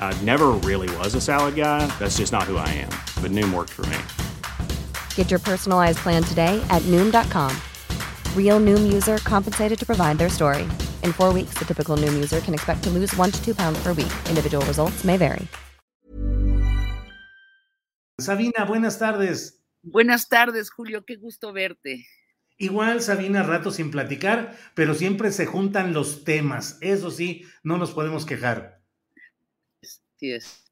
I never really was a salad guy. That's just not who I am. But Noom worked for me. Get your personalized plan today at Noom.com. Real Noom user compensated to provide their story. In four weeks, the typical Noom user can expect to lose one to two pounds per week. Individual results may vary. Sabina, buenas tardes. Buenas tardes, Julio. Qué gusto verte. Igual, Sabina, rato sin platicar, pero siempre se juntan los temas. Eso sí, no nos podemos quejar. Así es.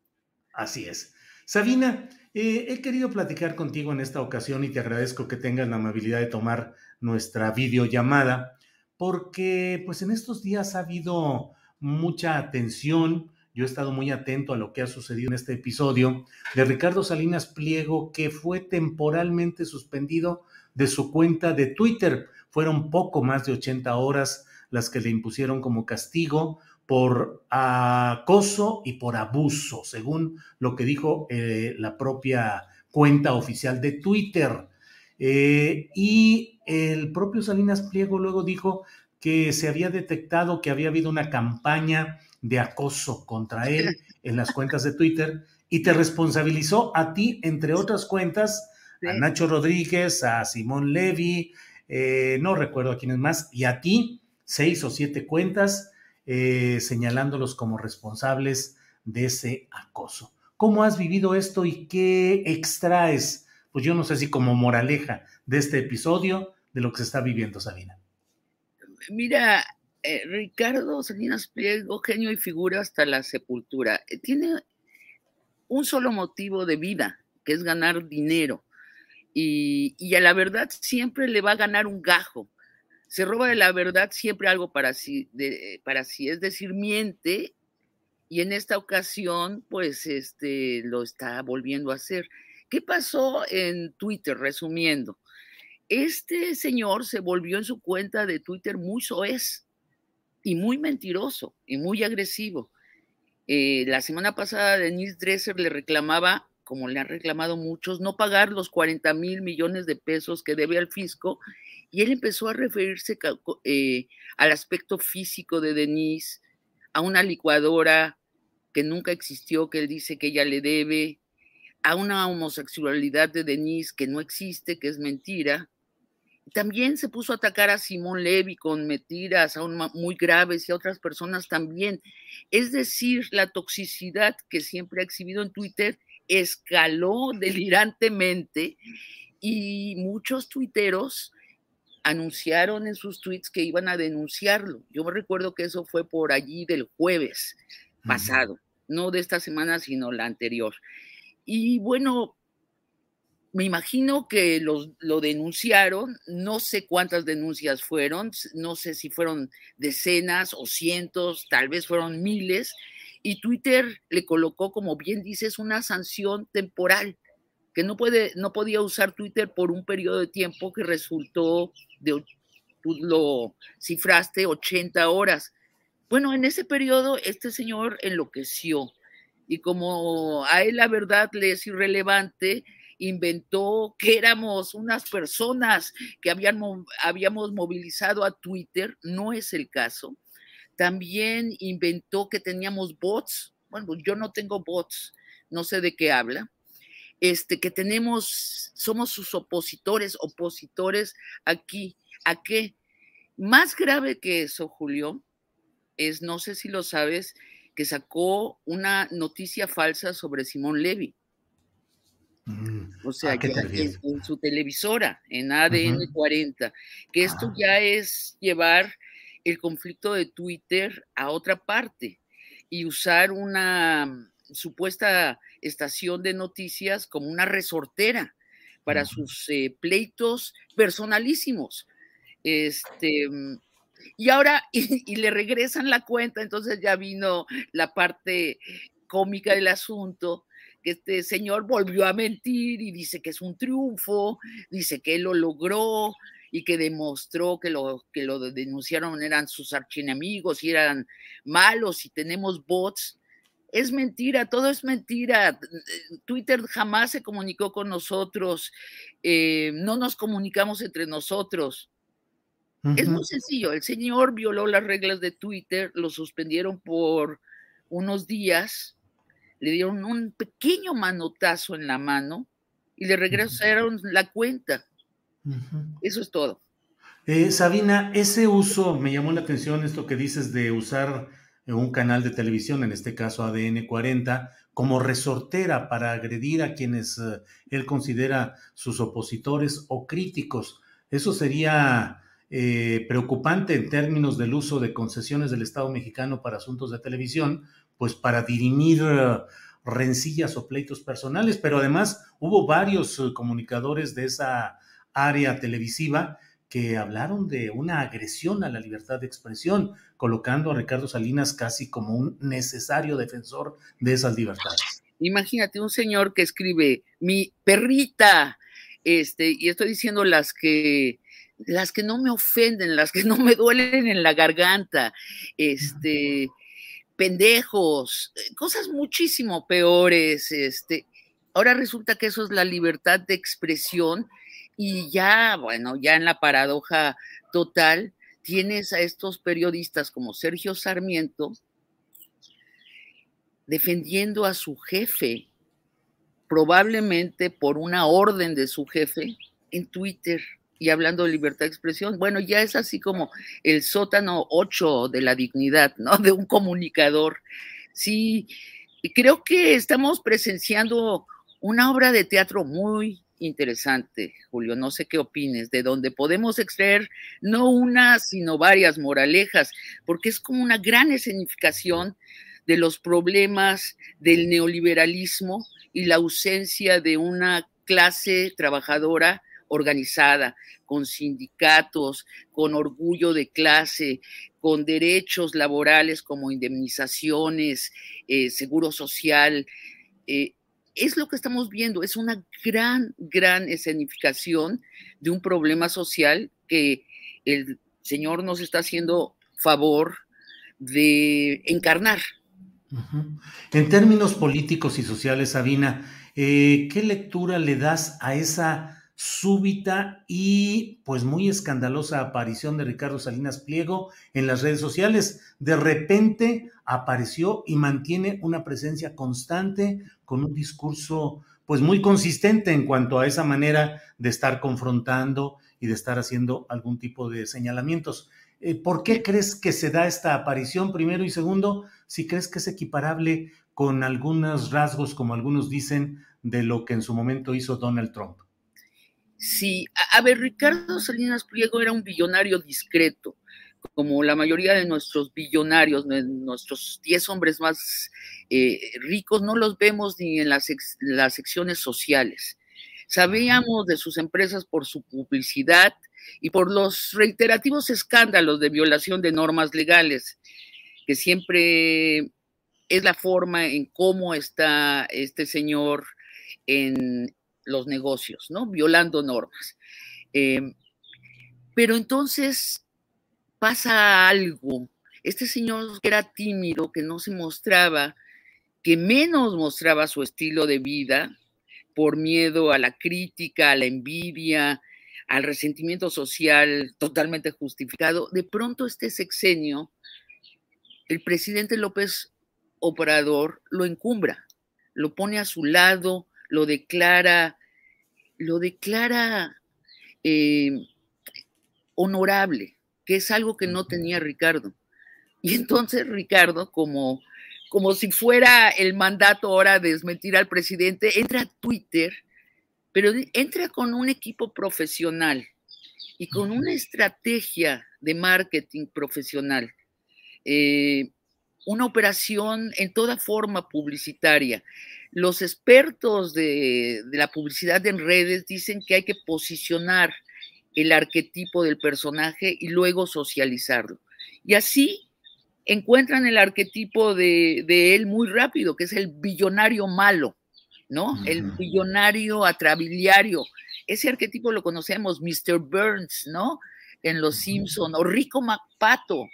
Así es. Sabina, eh, he querido platicar contigo en esta ocasión y te agradezco que tengas la amabilidad de tomar nuestra videollamada, porque pues en estos días ha habido mucha atención. Yo he estado muy atento a lo que ha sucedido en este episodio de Ricardo Salinas Pliego, que fue temporalmente suspendido de su cuenta de Twitter. Fueron poco más de 80 horas las que le impusieron como castigo por acoso y por abuso, según lo que dijo eh, la propia cuenta oficial de Twitter. Eh, y el propio Salinas Pliego luego dijo que se había detectado que había habido una campaña de acoso contra él en las cuentas de Twitter y te responsabilizó a ti, entre otras cuentas, a Nacho Rodríguez, a Simón Levy, eh, no recuerdo a quiénes más, y a ti, seis o siete cuentas, eh, señalándolos como responsables de ese acoso. ¿Cómo has vivido esto y qué extraes? Pues yo no sé si como moraleja de este episodio, de lo que se está viviendo, Sabina. Mira, eh, Ricardo Salinas Pliego, genio y figura hasta la sepultura, tiene un solo motivo de vida, que es ganar dinero y, a la verdad siempre le va a ganar un gajo. Se roba de la verdad siempre algo para sí, para sí, es decir, miente y en esta ocasión pues este lo está volviendo a hacer. ¿Qué pasó en Twitter? Resumiendo, este señor se volvió en su cuenta de Twitter muy soez y muy mentiroso y muy agresivo. Eh, la semana pasada Denise Dresser le reclamaba como le han reclamado muchos, no pagar los 40 mil millones de pesos que debe al fisco. Y él empezó a referirse eh, al aspecto físico de Denise, a una licuadora que nunca existió, que él dice que ella le debe, a una homosexualidad de Denise que no existe, que es mentira. También se puso a atacar a Simón Levy con mentiras aún muy graves y a otras personas también. Es decir, la toxicidad que siempre ha exhibido en Twitter escaló delirantemente y muchos tuiteros anunciaron en sus tweets que iban a denunciarlo. Yo me recuerdo que eso fue por allí del jueves pasado, no de esta semana, sino la anterior. Y bueno, me imagino que lo denunciaron, no sé cuántas denuncias fueron, no sé si fueron decenas o cientos, tal vez fueron miles, y Twitter le colocó, como bien dices, una sanción temporal, que no, puede, no podía usar Twitter por un periodo de tiempo que resultó, de, tú lo cifraste, 80 horas. Bueno, en ese periodo este señor enloqueció y como a él la verdad le es irrelevante, inventó que éramos unas personas que habían, habíamos movilizado a Twitter, no es el caso. También inventó que teníamos bots. Bueno, yo no tengo bots, no sé de qué habla. Este, que tenemos, somos sus opositores, opositores aquí. ¿A qué? Más grave que eso, Julio, es, no sé si lo sabes, que sacó una noticia falsa sobre Simón Levy. Mm, o sea, en, su televisora, en ADN 40, que esto ah. ya es llevar el conflicto de Twitter a otra parte y usar una supuesta estación de noticias como una resortera para sus eh, pleitos personalísimos. Este, mm, y ahora, y, le regresan la cuenta, entonces ya vino la parte cómica del asunto, que este señor volvió a mentir y dice que es un triunfo, dice que él lo logró y que demostró que lo que lo denunciaron eran sus archienemigos y eran malos y tenemos bots. Es mentira, todo es mentira. Twitter jamás se comunicó con nosotros, eh, no nos comunicamos entre nosotros. Es muy sencillo, el señor violó las reglas de Twitter, lo suspendieron por unos días, le dieron un pequeño manotazo en la mano y le regresaron la cuenta. Eso es todo. Eh, Sabina, ese uso, me llamó la atención esto que dices de usar un canal de televisión, en este caso ADN 40, como resortera para agredir a quienes eh, él considera sus opositores o críticos. Eso sería eh, preocupante en términos del uso de concesiones del Estado mexicano para asuntos de televisión, pues para dirimir eh, rencillas o pleitos personales, pero además hubo varios comunicadores de esa área televisiva que hablaron de una agresión a la libertad de expresión, colocando a Ricardo Salinas casi como un necesario defensor de esas libertades. Imagínate un señor que escribe mi perrita, este, y estoy diciendo las que las que no me ofenden, las que no me duelen en la garganta, este, pendejos, cosas muchísimo peores, este. Ahora resulta que eso es la libertad de expresión y ya, bueno, ya en la paradoja total, tienes a estos periodistas como Sergio Sarmiento defendiendo a su jefe, probablemente por una orden de su jefe en Twitter y hablando de libertad de expresión, bueno, ya es así como el sótano 8 de la dignidad, ¿no? De un comunicador. Sí, creo que estamos presenciando una obra de teatro muy interesante, Julio, no sé qué opines, de donde podemos extraer no una, sino varias moralejas, porque es como una gran escenificación de los problemas del neoliberalismo y la ausencia de una clase trabajadora organizada, con sindicatos, con orgullo de clase, con derechos laborales como indemnizaciones, eh, seguro social. Eh, es lo que estamos viendo, es una gran, gran escenificación de un problema social que el Señor nos está haciendo favor de encarnar. En términos políticos y sociales, Sabina, eh, ¿qué lectura le das a esa súbita y pues muy escandalosa aparición de Ricardo Salinas Pliego en las redes sociales. De repente apareció y mantiene una presencia constante con un discurso pues muy consistente en cuanto a esa manera de estar confrontando y de estar haciendo algún tipo de señalamientos. Eh, ¿Por qué crees que se da esta aparición primero y segundo? Si crees que es equiparable con algunos rasgos, como algunos dicen, de lo que en su momento hizo Donald Trump. Sí, a, ver, Ricardo Salinas Pliego era un billonario discreto, como la mayoría de nuestros billonarios, nuestros 10 hombres más eh, ricos, no los vemos ni en las secciones sociales. Sabíamos de sus empresas por su publicidad y por los reiterativos escándalos de violación de normas legales, que siempre es la forma en cómo está este señor en, los negocios, ¿no? Violando normas. Em, pero entonces pasa algo. Este señor que era tímido, que no se mostraba, que menos mostraba su estilo de vida por miedo a la crítica, a la envidia, al resentimiento social totalmente justificado, de pronto este sexenio, el presidente López Obrador lo encumbra, lo pone a su lado, lo declara, lo declara eh, honorable, que es algo que no tenía Ricardo. Y entonces Ricardo, como, como si fuera el mandato ahora de desmentir al presidente, entra a Twitter pero entra con un equipo profesional y con una estrategia de marketing profesional, eh, una operación en toda forma publicitaria. Los expertos de, de la publicidad en redes dicen que hay que posicionar el arquetipo del personaje y luego socializarlo. Y así encuentran el arquetipo de, él muy rápido, que es el billonario malo, ¿no? El billonario atrabiliario. Ese arquetipo lo conocemos, Mr. Burns, ¿no? En Los Simpson, o Rico MacPato,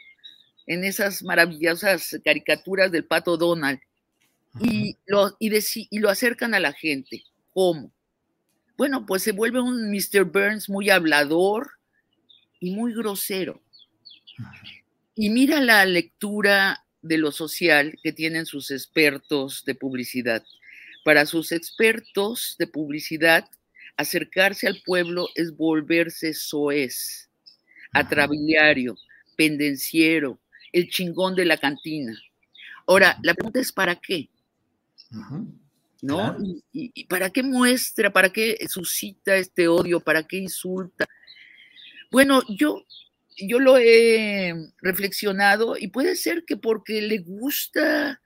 en esas maravillosas caricaturas del pato Donald. Y lo, y, y lo acercan a la gente. ¿Cómo? Bueno, pues se vuelve un Mr. Burns muy hablador y muy grosero. Y mira la lectura de lo social que tienen sus expertos de publicidad. Para sus expertos de publicidad, acercarse al pueblo es volverse soez, atrabiliario, pendenciero, el chingón de la cantina. Ahora, la pregunta es ¿para qué? ¿no? Y, para qué muestra, para qué suscita este odio, para qué insulta? Bueno, yo, yo lo he reflexionado y puede ser que porque le gusta,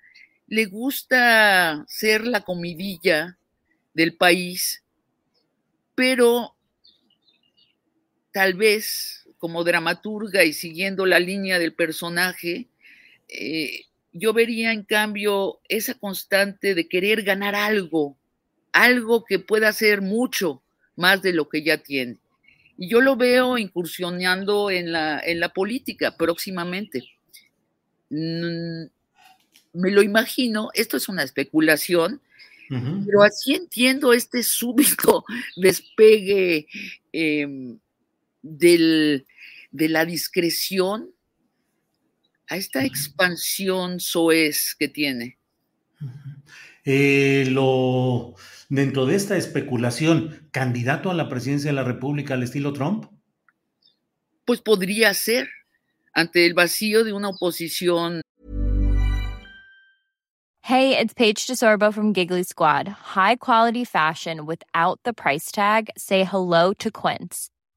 le gusta ser la comidilla del país, pero tal vez como dramaturga y siguiendo la línea del personaje, eh, yo vería en cambio esa constante de querer ganar algo, algo que pueda ser mucho más de lo que ya tiene. Y yo lo veo incursionando en la, en la política próximamente. Mm, me lo imagino, esto es una especulación, pero así entiendo este súbito despegue em, de la discreción a esta expansión soez que tiene. Eh, lo, dentro de esta especulación, ¿candidato a la presidencia de la República al estilo Trump? Pues podría ser, ante el vacío de una oposición. Hey, it's Paige DeSorbo from Giggly Squad. High quality fashion without the price tag. Say hello to Quince.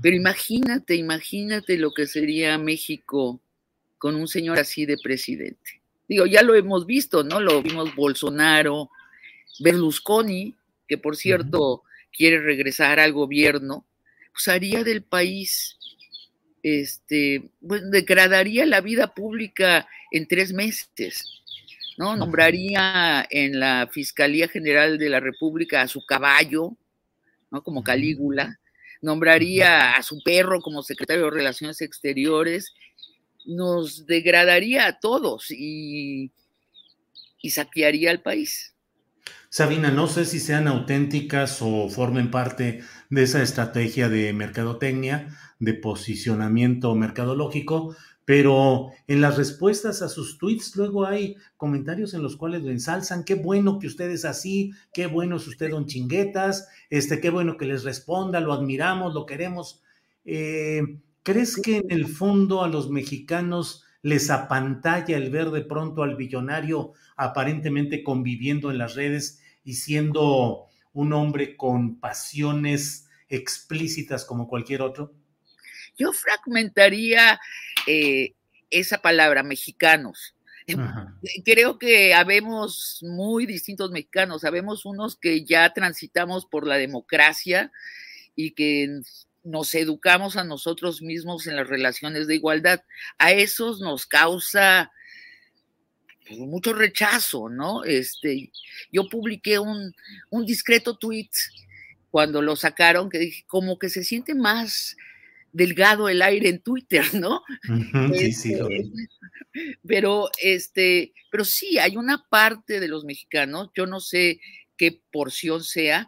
Pero imagínate, imagínate lo que sería México con un señor así de presidente. Digo, ya lo hemos visto, ¿no? Lo vimos Bolsonaro, Berlusconi, que por cierto quiere regresar al gobierno, pues haría del país, este, pues degradaría la vida pública en tres meses, ¿no? Nombraría en la Fiscalía General de la República a su caballo, ¿no? Como Calígula, nombraría a su perro como secretario de Relaciones Exteriores, nos degradaría a todos y, y saquearía al país. Sabina, no sé si sean auténticas o formen parte de esa estrategia de mercadotecnia, de posicionamiento mercadológico, pero en las respuestas a sus tweets luego hay comentarios en los cuales lo ensalzan, qué bueno que usted es así, qué bueno es usted don chinguetas, este, qué bueno que les responda, lo admiramos, lo queremos. Eh, ¿Crees que en el fondo a los mexicanos les apantalla el ver de pronto al billonario aparentemente conviviendo en las redes y siendo un hombre con pasiones explícitas como cualquier otro? Yo fragmentaría eh, esa palabra, mexicanos. Creo que habemos muy distintos mexicanos, sabemos unos que ya transitamos por la democracia y que nos educamos a nosotros mismos en las relaciones de igualdad. A esos nos causa pues, mucho rechazo, ¿no? Este, yo publiqué un, un discreto tweet cuando lo sacaron que dije, como que se siente más delgado el aire en Twitter, ¿no? Sí, sí, lo este, Pero, este, pero sí, hay una parte de los mexicanos, yo no sé qué porción sea,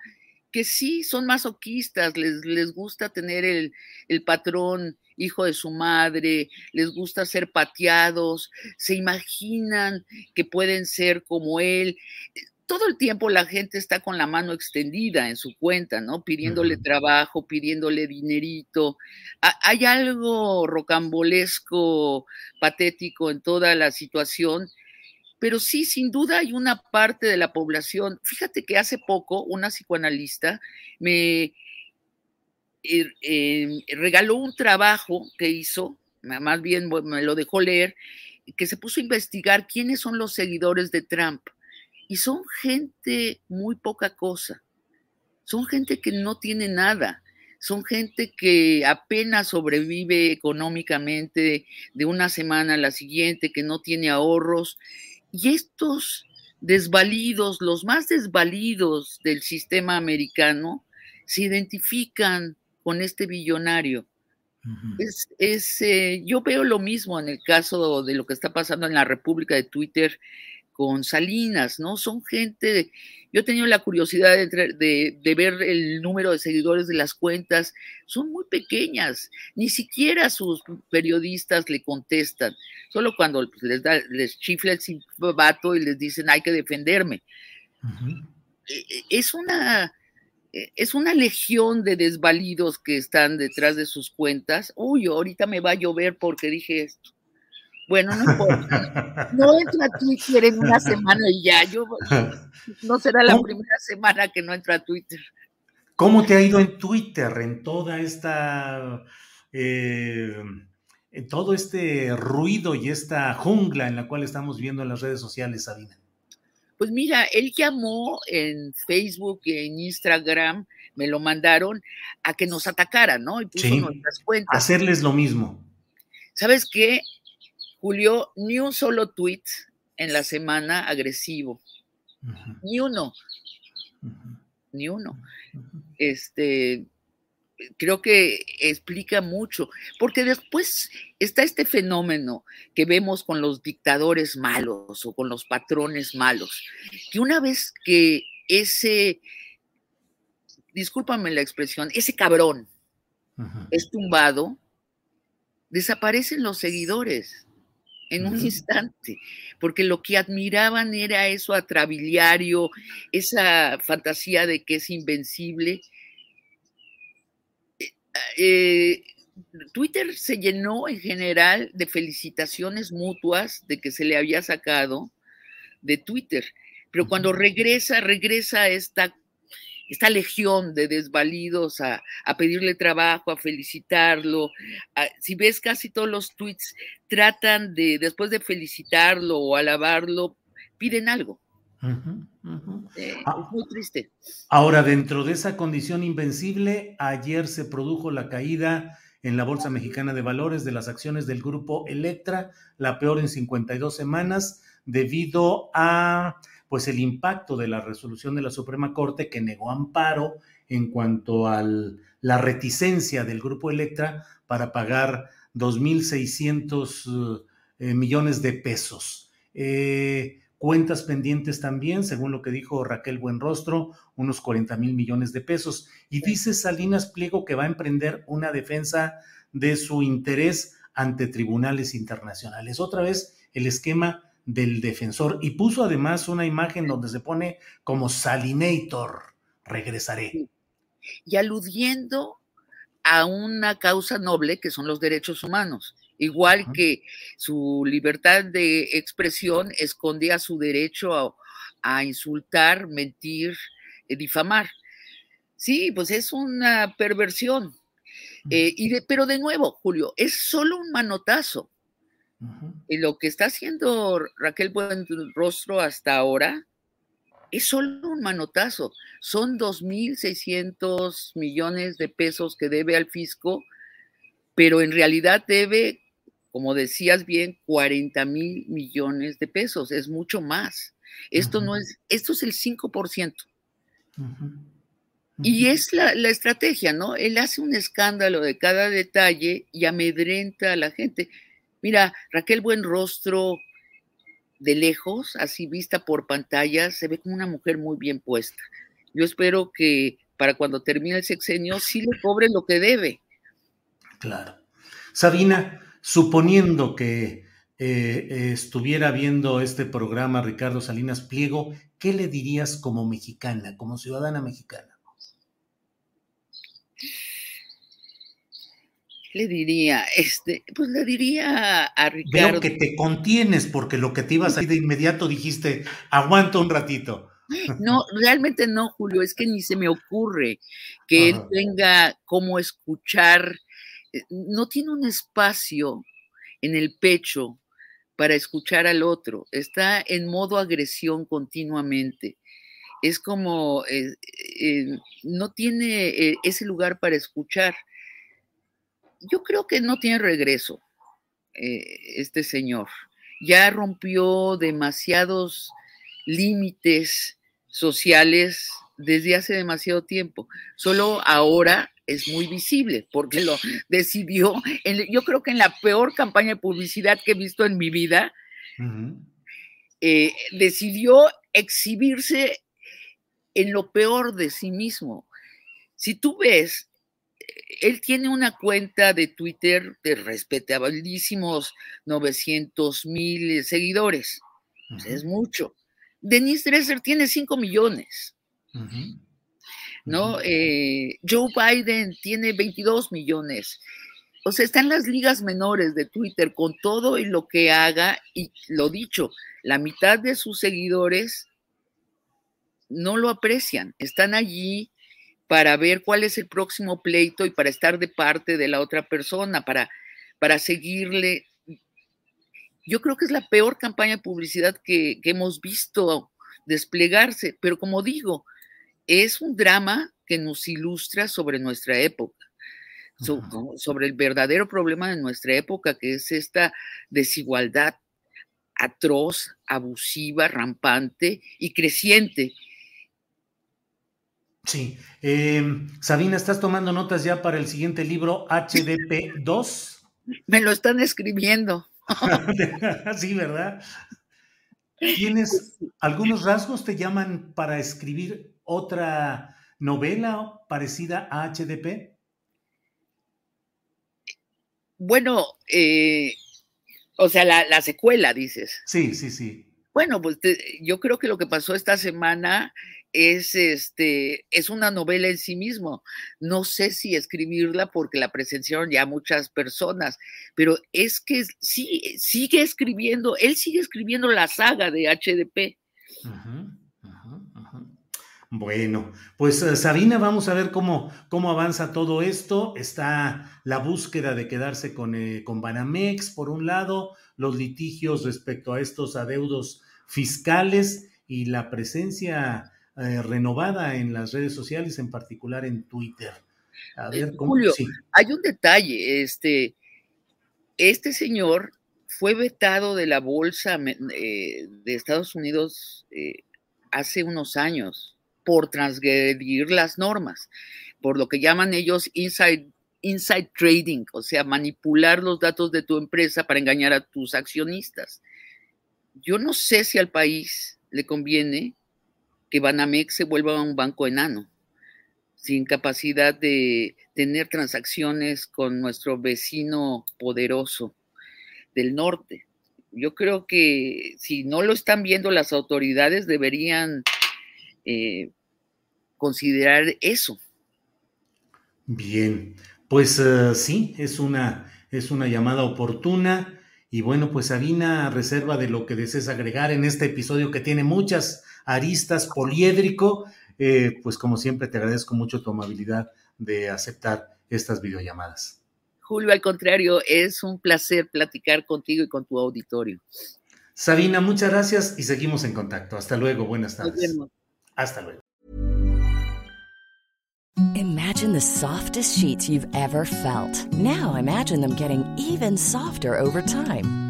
que sí son masoquistas, les, les gusta tener el, el patrón hijo de su madre, les gusta ser pateados, se imaginan que pueden ser como él todo el tiempo la gente está con la mano extendida en su cuenta, ¿no? Pidiéndole trabajo, pidiéndole dinerito. hay algo rocambolesco, patético en toda la situación, pero sí, sin duda hay una parte de la población. Fíjate que hace poco una psicoanalista me eh, em, regaló un trabajo que hizo, más bien me lo dejó leer, que se puso a investigar quiénes son los seguidores de Trump y son gente muy poca cosa. Son gente que no tiene nada. Son gente que apenas sobrevive económicamente de una semana a la siguiente, que no tiene ahorros. Y estos desvalidos, los más desvalidos del sistema americano, se identifican con este billonario. es, eh, yo veo lo mismo en el caso de lo que está pasando en la República de Twitter con Salinas, ¿no? Son gente, yo he tenido la curiosidad de, ver el número de seguidores de las cuentas, son muy pequeñas, ni siquiera sus periodistas le contestan, solo cuando les, da, les chifla el vato y les dicen hay que defenderme. E, e, es una... E, es una legión de desvalidos que están detrás de sus cuentas. Uy, ahorita me va a llover porque dije esto bueno, no importa. No entro a Twitter en una semana y ya. Yo no será la primera semana que no entro a Twitter. ¿Cómo te ha ido en Twitter, en toda esta, eh, en todo este ruido y esta jungla en la cual estamos viendo en las redes sociales, Sabina? Pues mira, él llamó en Facebook y en Instagram, me lo mandaron a que nos atacaran, ¿no? Y puso nuestras cuentas. Hacerles lo mismo. ¿Sabes qué? Julio, ni un solo tweet en la semana agresivo. Ni uno. Ni uno. Este, creo que explica mucho, porque después está este fenómeno que vemos con los dictadores malos o con los patrones malos, que una vez que ese, discúlpame la expresión, ese cabrón es tumbado, desaparecen los seguidores en un instante, porque lo que admiraban era eso atrabiliario, esa fantasía de que es invencible. Eh, eh, Twitter se llenó en general de felicitaciones mutuas de que se le había sacado de Twitter, pero cuando regresa, regresa esta esta legión de desvalidos a, pedirle trabajo, a felicitarlo. si ves casi todos los tweets, tratan de, después de felicitarlo o alabarlo, piden algo. Eh, ah. es muy triste. Ahora, dentro de esa condición invencible, ayer se produjo la caída en la Bolsa Mexicana de Valores de las acciones del grupo Electra, la peor en 52 semanas, debido a pues el impacto de la resolución de la Suprema Corte que negó amparo en cuanto a la reticencia del grupo Electra para pagar 2.600 eh, millones de pesos. Eh, cuentas pendientes también, según lo que dijo Raquel Buenrostro, unos 40 mil millones de pesos. Y dice Salinas Pliego que va a emprender una defensa de su interés ante tribunales internacionales. Otra vez el esquema del defensor y puso además una imagen donde se pone como Salinator, regresaré. Y aludiendo a una causa noble que son los derechos humanos, igual que su libertad de expresión escondía su derecho a, insultar, mentir, eh, difamar. Sí, pues es una perversión. Eh, y pero de nuevo, Julio, es solo un manotazo Y lo que está haciendo Raquel Buenrostro hasta ahora es solo un manotazo. Son 2.600 millones de pesos que debe al fisco, pero en realidad debe, como decías bien, 40 mil millones de pesos. Es mucho más. Esto no es, esto es el 5%. Y es la, la, estrategia, ¿no? Él hace un escándalo de cada detalle y amedrenta a la gente. Mira, Raquel Buenrostro de lejos, así vista por pantalla, se ve como una mujer muy bien puesta. Yo espero que para cuando termine el sexenio sí le cobre lo que debe. Claro. Sabina, suponiendo que eh, estuviera viendo este programa Ricardo Salinas Pliego, ¿qué le dirías como mexicana, como ciudadana mexicana? Le diría? Este, pues le diría a Ricardo. Veo que te contienes porque lo que te ibas a ir de inmediato dijiste, aguanta un ratito. No, realmente no, Julio, es que ni se me ocurre que él tenga cómo escuchar, eh, no tiene un espacio en el pecho para escuchar al otro, está en modo agresión continuamente. Es como, eh, eh, no tiene ese lugar para escuchar yo creo que no tiene regreso eh, este señor. Ya rompió demasiados límites sociales desde hace demasiado tiempo. Solo ahora es muy visible porque lo decidió, yo creo que en la peor campaña de publicidad que he visto en mi vida, eh, decidió exhibirse en lo peor de sí mismo. Si tú ves él tiene una cuenta de Twitter de respetabilísimos 900 mil seguidores. Es mucho. Denise Dresser tiene 5 millones. ¿No? Eh, Joe Biden tiene 22 millones. O sea, están las ligas menores de Twitter con todo y lo que haga, y lo dicho, la mitad de sus seguidores no lo aprecian, están allí para ver cuál es el próximo pleito y para estar de parte de la otra persona, para, para seguirle. Yo creo que es la peor campaña de publicidad que, hemos visto desplegarse, pero como digo, es un drama que nos ilustra sobre nuestra época, sobre el verdadero problema de nuestra época, que es esta desigualdad atroz, abusiva, rampante y creciente Sí. Em, Sabina, ¿estás tomando notas ya para el siguiente libro HDP 2? Me lo están escribiendo. sí, ¿verdad? ¿Tienes algunos rasgos te llaman para escribir otra novela parecida a HDP? Bueno, eh, o sea, la, secuela, dices. Sí, sí, sí. Bueno, pues yo creo que lo que pasó esta semana es, este, es una novela en sí mismo. No sé si escribirla porque la presenciaron ya muchas personas, pero es que sí, sigue escribiendo, él sigue escribiendo la saga de HDP. Bueno, pues eh, Sabina, vamos a ver cómo, cómo avanza todo esto. Está la búsqueda de quedarse con, eh, con Banamex, por un lado, los litigios respecto a estos adeudos fiscales y la presencia eh, renovada en las redes sociales, en particular en Twitter. A ver, Julio, hay un detalle, este, este señor fue vetado de la bolsa eh, de Estados Unidos eh, hace unos años por transgredir las normas, por lo que llaman ellos inside, inside trading, o sea, manipular los datos de tu empresa para engañar a tus accionistas. Yo no sé si al país le conviene que Banamex se vuelva un banco enano, sin capacidad de tener transacciones con nuestro vecino poderoso del norte. Yo creo que si no lo están viendo las autoridades, deberían eh, considerar eso. Bien, pues eh, sí, es una, es una llamada oportuna. Y bueno, pues Sabina, reserva de lo que desees agregar en este episodio que tiene muchas aristas, poliédrico, eh, pues como siempre te agradezco mucho tu amabilidad de aceptar estas videollamadas. Julio, al contrario, es un placer platicar contigo y con tu auditorio. Sabina, muchas gracias y seguimos en contacto. Hasta luego, buenas tardes. Hasta luego. Imagine the softest sheets you've ever felt. Now imagine them getting even softer over time.